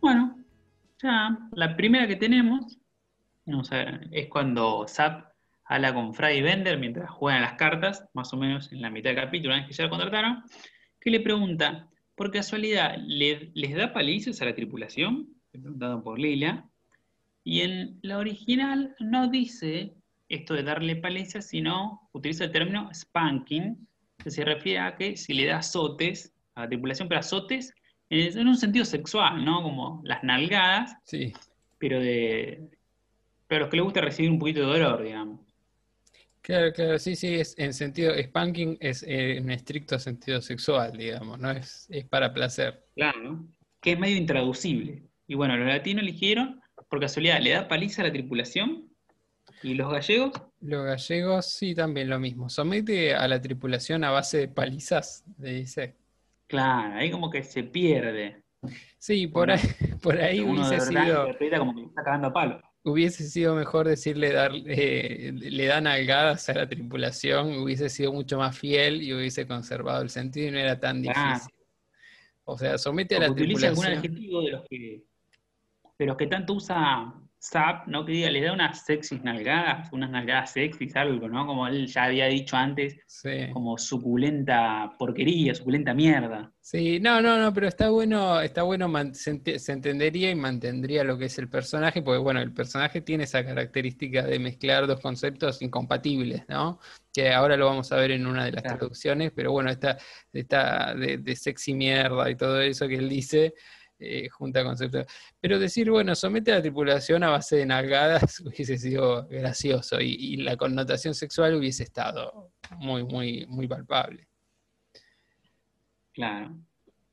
Bueno, ya la primera que tenemos es cuando Zap habla con Fry y Bender mientras juegan las cartas, más o menos en la mitad del capítulo, una que ya lo contrataron, que le pregunta, por casualidad, ¿le- ¿les da palizas a la tripulación? Le preguntaron por Lila. Y en la original no dice esto de darle palizas, sino utiliza el término spanking, que se refiere a que si le da azotes a la tripulación, pero azotes en en un sentido sexual, ¿no? Como las nalgadas, Sí, pero de pero a los que les gusta recibir un poquito de dolor, digamos. Claro, claro, sí, sí, es en sentido, spanking es eh, en estricto sentido sexual, digamos, no es, es para placer. Claro, ¿no? Que es medio intraducible. Y bueno, los latinos eligieron, por casualidad, le da paliza a la tripulación. Y los gallegos, Los gallegos sí, también lo mismo. Somete a la tripulación a base de palizas, le dice. claro, ahí como que se pierde. Sí, por ahí, por ahí hubiese sido. como que está cagando a palo. Hubiese sido mejor decirle dar, eh, le dan algadas a la tripulación, hubiese sido mucho más fiel y hubiese conservado el sentido y no era tan difícil. O sea, somete a la que utilice algún tripulación. adjetivo de los que de los que tanto usa Zap, ¿no? Que diga, le da unas sexys nalgadas, unas nalgadas sexys, algo, ¿no? Como él ya había dicho antes, Sí. como suculenta porquería, suculenta mierda. Sí, no, no, no, pero está bueno, está bueno, se, ente- se entendería y mantendría lo que es el personaje, porque bueno, el personaje tiene esa característica de mezclar dos conceptos incompatibles, ¿no? Que ahora lo vamos a ver en una de las Claro. traducciones, pero bueno, esta, esta de, de sexy mierda y todo eso que él dice, eh, junta conceptos. Pero decir, bueno, somete a la tripulación a base de nalgadas hubiese sido gracioso y, la connotación sexual hubiese estado muy, muy, muy palpable. Claro.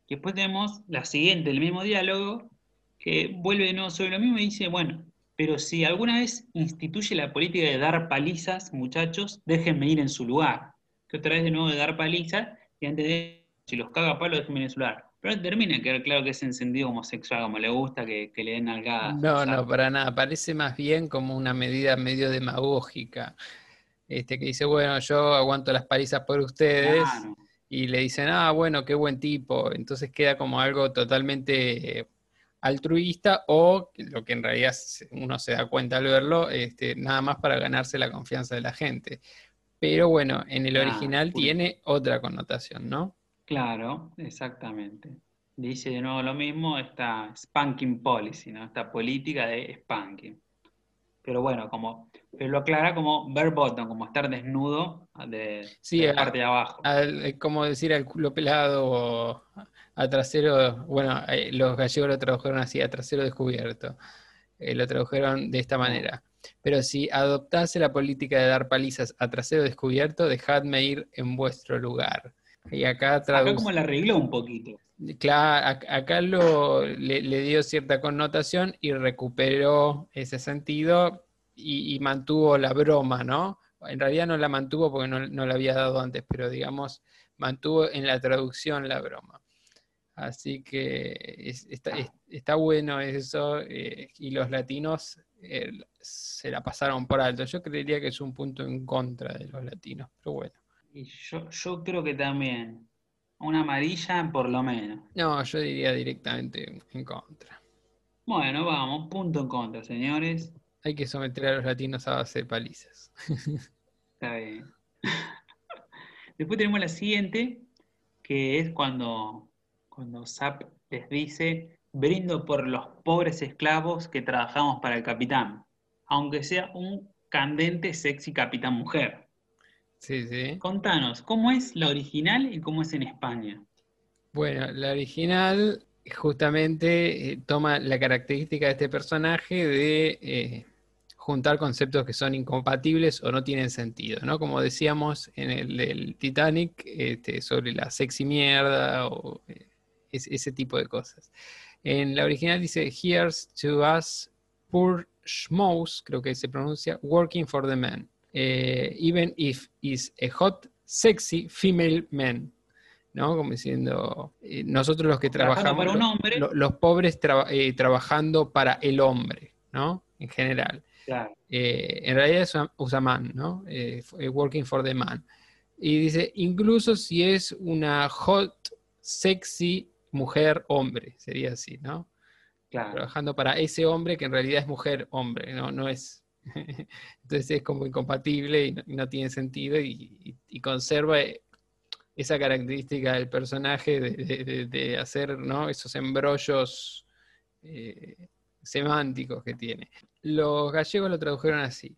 Después tenemos la siguiente, el mismo diálogo, que vuelve de nuevo sobre lo mismo y dice, bueno, pero si alguna vez instituye la política de dar palizas, muchachos, déjenme ir en su lugar. Que otra vez de nuevo de dar palizas, y antes de, si los caga palo, déjenme ir en su lugar. Pero termina que claro que es en sentido homosexual, como le gusta que, que le den algadas. No, no, para nada. Parece más bien como una medida medio demagógica. Este, que dice, bueno, yo aguanto las palizas por ustedes. Claro. Y le dicen, ah, bueno, qué buen tipo. Entonces queda como algo totalmente altruista o lo que en realidad uno se da cuenta al verlo, este, nada más para ganarse la confianza de la gente. Pero bueno, en el Ah, original tiene otra connotación, ¿no? Claro, exactamente. Dice de nuevo lo mismo, esta spanking policy, ¿no? Esta política de spanking. Pero bueno, como, pero lo aclara como bare bottom, como estar desnudo de, Sí, de la a- parte de abajo. Al- eh, como decir al culo pelado o a trasero, bueno, eh, los gallegos lo tradujeron así, a trasero descubierto. Eh, lo tradujeron de esta manera. Pero si adoptase la política de dar palizas a trasero descubierto, dejadme ir en vuestro lugar. Y acá Acá traduce. como la arregló un poquito. Claro, ac- acá lo, le, le dio cierta connotación y recuperó ese sentido y, y mantuvo la broma, ¿no? En realidad no la mantuvo porque no, no la había dado antes, pero digamos, mantuvo en la traducción la broma. Así que es- está, es- está bueno eso eh, y los latinos eh, se la pasaron por alto. Yo creería que es un punto en contra de los latinos, pero bueno. Y yo, yo creo que también. Una amarilla por lo menos. No, yo diría directamente en contra. Bueno, vamos, punto en contra, señores. Hay que someter a los latinos a base de palizas. Está bien. Después tenemos la siguiente, que es cuando, cuando Zap les dice, brindo por los pobres esclavos que trabajamos para el capitán, aunque sea un candente, sexy capitán mujer. Sí, sí. Contanos, ¿cómo es la original y cómo es en España? Bueno, la original justamente eh, toma la característica de este personaje de eh, juntar conceptos que son incompatibles o no tienen sentido, ¿no? Como decíamos en el del Titanic, este, sobre la sexy mierda o eh, es- ese tipo de cosas. En la original dice, Here's to us poor schmoes, creo que se pronuncia, working for the man. Eh, even if is a hot, sexy female man. ¿no? Como diciendo, eh, nosotros los que Trabajando trabajamos, para un lo- hombre. lo- los pobres eh, trabajando para el hombre, ¿no? En general. Claro, en realidad es usa- man, ¿no? Working for the man. Y dice, incluso si es una hot, sexy mujer, hombre, sería así, ¿no? claro. Trabajando para ese hombre que en realidad es mujer, hombre, no, no es. Entonces es como incompatible y no, tiene sentido y, conserva eh, esa característica del personaje de, hacer ¿no? esos embrollos eh, semánticos que tiene. Los gallegos lo tradujeron así.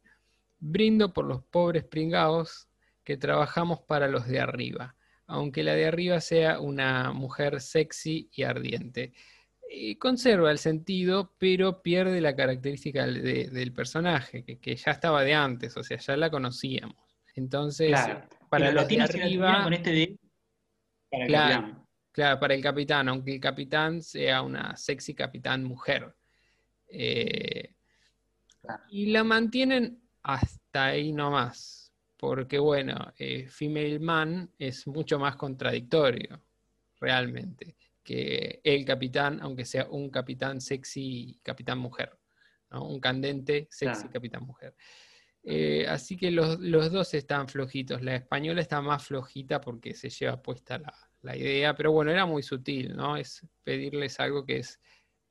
Brindo por los pobres pringaos que trabajamos para los de arriba, aunque la de arriba sea una mujer sexy y ardiente. Y conserva el sentido, pero pierde la característica del- de- del personaje, que, que ya estaba de antes, o sea, ya la conocíamos. Entonces, Claro. para Y los de arriba, con este de para el Claro. para el capitán, aunque el capitán sea una sexy capitán mujer. Eh, Claro. y la mantienen hasta ahí nomás, porque bueno, eh, Female Man es mucho más contradictorio, realmente, que el capitán, aunque sea un capitán sexy capitán mujer, ¿no? Un candente sexy Claro. capitán mujer. Eh, así que los, los dos están flojitos. La española está más flojita porque se lleva puesta la, la idea, pero bueno, era muy sutil, ¿no? Es pedirles algo que es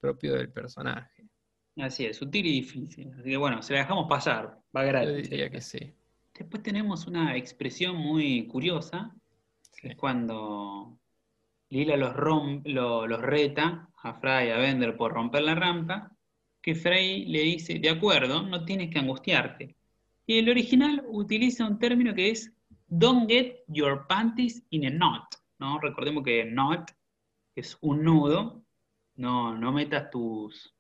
propio del personaje. Así es, sutil y difícil. Así que bueno, se la dejamos pasar, va Yo gratis. diría que sí. Después tenemos una expresión muy curiosa, que Sí. es cuando Lila los, los reta a Fry y a Bender por romper la rampa, que Frey le dice, de acuerdo, no tienes que angustiarte. Y el original utiliza un término que es don't get your panties in a knot, ¿no? Recordemos que knot es un nudo, no, no metas tus,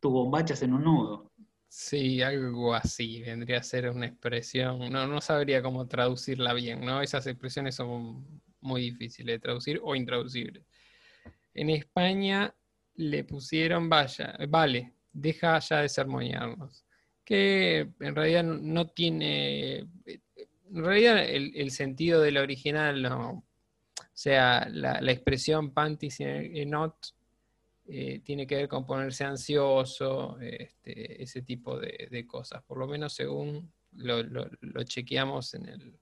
tus bombachas en un nudo. Sí, algo así vendría a ser una expresión. No, no sabría cómo traducirla bien, ¿no? Esas expresiones son muy difíciles de traducir o intraducibles. En España le pusieron, vaya, vale, deja ya de sermonearnos. Que en realidad no- tiene. En realidad el, el sentido del original no. O sea, la, expresión panties y not eh, tiene que ver con ponerse ansioso, este, ese tipo de, cosas. Por lo menos según lo- lo chequeamos en el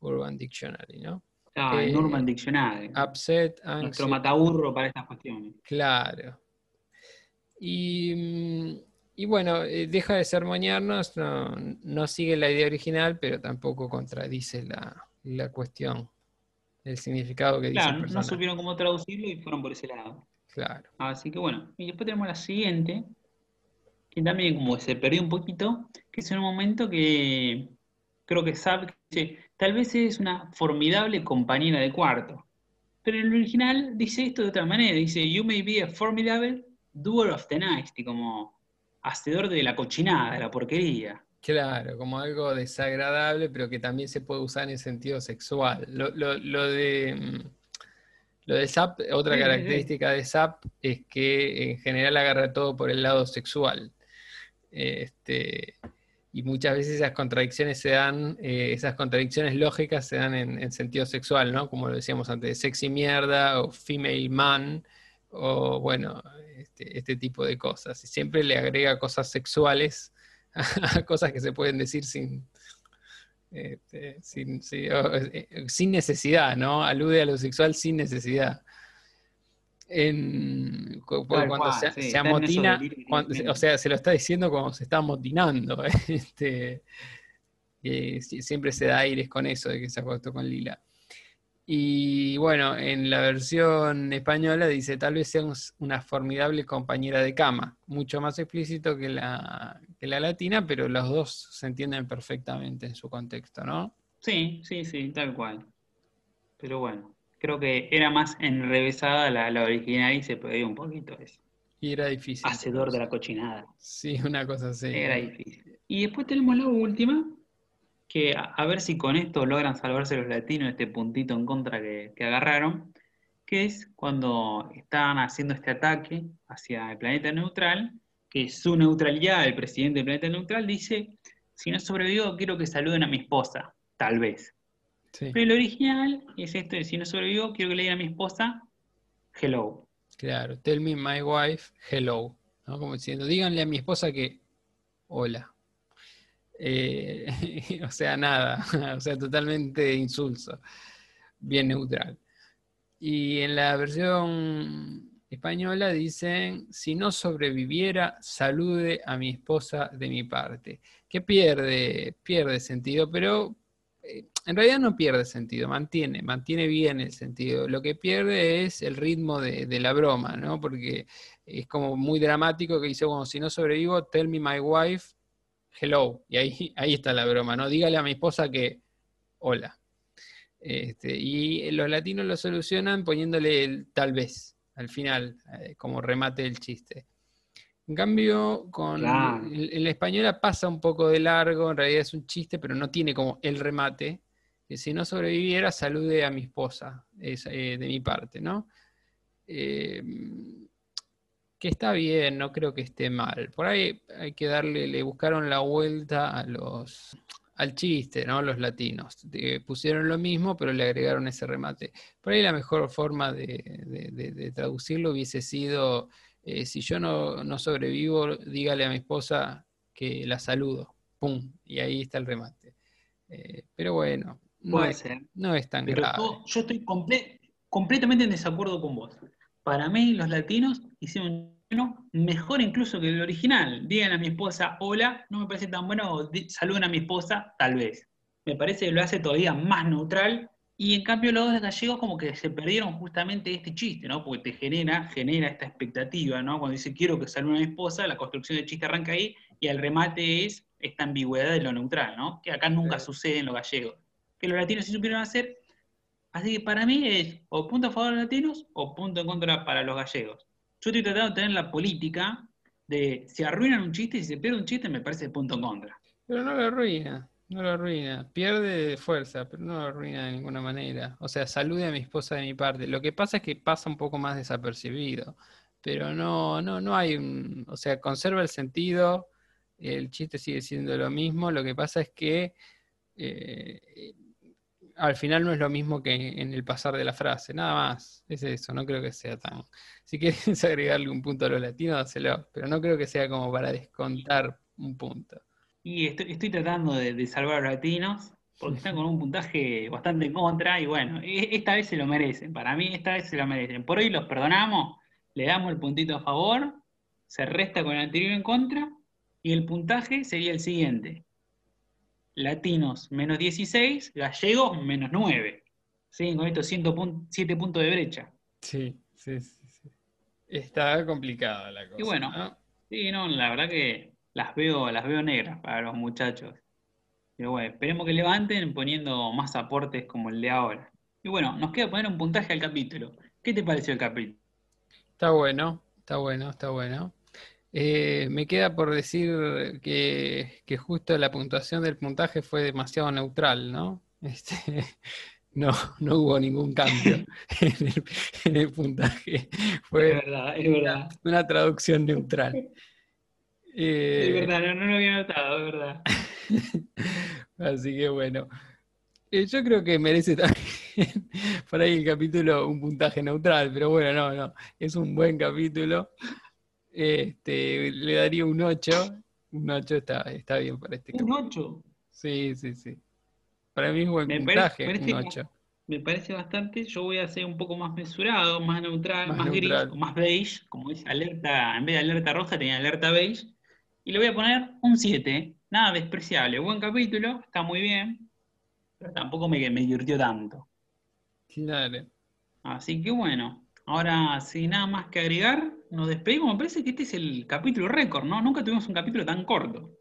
Urban Dictionary, ¿no? Ah, el Eh, Dictionary. Upset, Nuestro anxious, mataburro para estas cuestiones. Claro. Y, mm, y bueno, eh, deja de sermonearnos, no, no sigue la idea original, pero tampoco contradice la, la cuestión, el significado que dice el Claro, no supieron cómo traducirlo y fueron por ese lado. Claro. Así que bueno, y después tenemos la siguiente, que también como se perdió un poquito, que es en un momento que creo que Zap dice, tal vez es una formidable compañera de cuarto. Pero en el original dice esto de otra manera, dice, you may be a formidable doer of the night, y como hacedor de la cochinada, de la porquería. Claro, como algo desagradable, pero que también se puede usar en sentido sexual. Lo, lo- lo de, mm, lo de SAP, otra Sí, sí, sí. característica de SAP es que en general agarra todo por el lado sexual. Este, y muchas veces esas contradicciones se dan, eh, esas contradicciones lógicas se dan en, en sentido sexual, ¿no? Como lo decíamos antes, sexy mierda o female man, o bueno, este, este tipo de cosas. Y siempre le agrega cosas sexuales a cosas que se pueden decir sin, este, sin, eh, sin necesidad, ¿no? Alude a lo sexual sin necesidad. En, cu- cuando cual, se, sí, amotina, cuando- o sea, se lo está diciendo como se está amotinando. Este, siempre se da aires con eso de que se acostó con Lila. Y bueno, en la versión española dice, tal vez sea un- una formidable compañera de cama, mucho más explícito que la, que la latina, pero los dos se entienden perfectamente en su contexto, ¿no? Sí, sí, sí, tal cual. Pero bueno, creo que era más enrevesada la, la original y se perdió un poquito eso. Y era difícil. Hacedor de la cochinada. Sí, una cosa así. Era difícil. Y después tenemos la última, que a, a ver si con esto logran salvarse los latinos este puntito en contra que, que agarraron, que es cuando estaban haciendo este ataque hacia el planeta neutral, que su neutralidad, el presidente del planeta neutral, dice, si no sobrevivo, quiero que saluden a mi esposa, tal vez. Sí, Pero el original es esto de, si no sobrevivo, quiero que le digan a mi esposa, hello. claro. Tell me my wife, hello. ¿no? Como diciendo, díganle a mi esposa que, hola. Eh, o sea, nada. O sea, totalmente insulso. Bien neutral. Y en la versión española dicen, si no sobreviviera, salude a mi esposa de mi parte. Que pierde, pierde sentido, pero en realidad no pierde sentido, mantiene, mantiene bien el sentido. Lo que pierde es el ritmo de, la broma, ¿no? Porque es como muy dramático que dice, bueno, si no sobrevivo, tell me my wife, hello. Y ahí, ahí está la broma, ¿no? Dígale a mi esposa que, hola. Este, y los latinos lo solucionan poniéndole el tal vez al final, eh, como remate del chiste. En cambio, con Claro. el, el española pasa un poco de largo, en realidad es un chiste, pero no tiene como el remate. Que si no sobreviviera, salude a mi esposa, es, eh, de mi parte, ¿no? Eh, que está bien, no creo que esté mal. Por ahí hay que darle, le buscaron la vuelta a los, al chiste, ¿no? Los latinos. Pusieron lo mismo, pero le agregaron ese remate. Por ahí la mejor forma de, de- de- de traducirlo hubiese sido, eh, si yo no, no sobrevivo, dígale a mi esposa que la saludo. ¡Pum! Y ahí está el remate. Eh, pero bueno, no Puede es, ser. no es tan Pero grave. yo, yo estoy comple- completamente en desacuerdo con vos. Para mí, los latinos hicieron bueno, mejor incluso que el original. Digan a mi esposa hola, no me parece tan bueno, o saluden a mi esposa, tal vez. Me parece que lo hace todavía más neutral. Y en cambio, los dos gallegos, como que se perdieron justamente este chiste, ¿no? Porque te genera, genera esta expectativa, ¿no? Cuando dice quiero que saluden a mi esposa, la construcción del chiste arranca ahí, y el remate es esta ambigüedad de lo neutral, ¿no? Que acá nunca Sí. sucede en los gallegos. Que los latinos sí supieron hacer, Así que para mí es o punto a favor de los latinos o punto en contra para los gallegos. Yo estoy tratando de tener la política de si arruinan un chiste, si se pierde un chiste, me parece punto en contra. Pero no lo arruina, no lo arruina. Pierde fuerza, pero no lo arruina de ninguna manera. O sea, salude a mi esposa de mi parte. Lo que pasa es que pasa un poco más desapercibido. pero no, no, no hay un, o sea, conserva el sentido, el chiste sigue siendo lo mismo, lo que pasa es que eh, al final no es lo mismo que en el pasar de la frase, nada más, es eso, no creo que sea tan... Si quieres agregarle un punto a los latinos, dáselo, pero no creo que sea como para descontar un punto. Y estoy, estoy tratando de, de salvar a los latinos, porque están con un puntaje bastante en contra, y bueno, e- esta vez se lo merecen, para mí esta vez se lo merecen. Por hoy los perdonamos, le damos el puntito a favor, se resta con el anterior en contra, y el puntaje sería el siguiente. Latinos menos 16, gallegos menos 9. ¿Sí? Con estos 7 puntos de brecha. Sí, sí, sí, sí. Está complicada la cosa. Y bueno, ¿no? Sí, no, la verdad que las veo, las veo negras para los muchachos. Pero bueno, esperemos que levanten poniendo más aportes como el de ahora. Y bueno, nos queda poner un puntaje al capítulo. ¿Qué te pareció el capítulo? Está bueno, está bueno, está bueno. Eh, me queda por decir que, que justo la puntuación del puntaje fue demasiado neutral, ¿no? Este, no, no hubo ningún cambio en el, en el puntaje. Fue verdad, es verdad. una traducción neutral. Eh, Es verdad, no, no lo había notado, es verdad. Así que bueno, Eh, yo creo que merece también por ahí el capítulo un puntaje neutral, pero bueno, no, no, es un buen capítulo. Este, le daría un 8, un 8 está, está bien para este Un capítulo. 8. Sí, sí, sí. Para mí es buen Me puntaje, parece- un parece- 8. Me parece bastante. Yo voy a ser un poco más mesurado, más neutral, Más más, gris, neutral. más beige, como es alerta, en vez de alerta roja tenía alerta beige. Y le voy a poner un 7. Nada despreciable. Buen capítulo, está muy bien. Pero tampoco me, me divirtió tanto. Claro. Así que bueno, ahora sin nada más que agregar, nos despedimos. Me parece que este es el capítulo récord, ¿no? Nunca tuvimos un capítulo tan corto.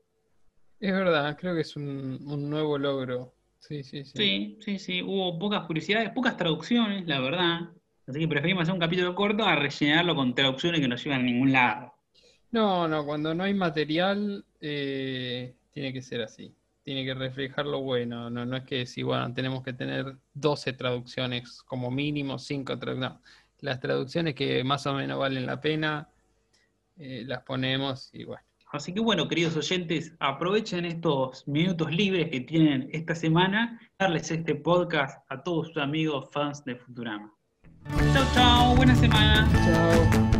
Es verdad, creo que es un, un nuevo logro. Sí, sí, sí. Sí, sí, sí. Hubo pocas curiosidades, pocas traducciones, la verdad. Así que preferimos hacer un capítulo corto a rellenarlo con traducciones que no llevan a ningún lado. No, no, cuando no hay material, eh, tiene que ser así. Tiene que reflejar lo bueno. No, no es que si, bueno, tenemos que tener 12 traducciones como mínimo, 5 traducciones. No. Las traducciones que más o menos valen la pena, eh, las ponemos y bueno. Así que bueno, queridos oyentes, aprovechen estos minutos libres que tienen esta semana, darles este podcast a todos sus amigos fans de Futurama. Chau, chau, buena semana. Chao.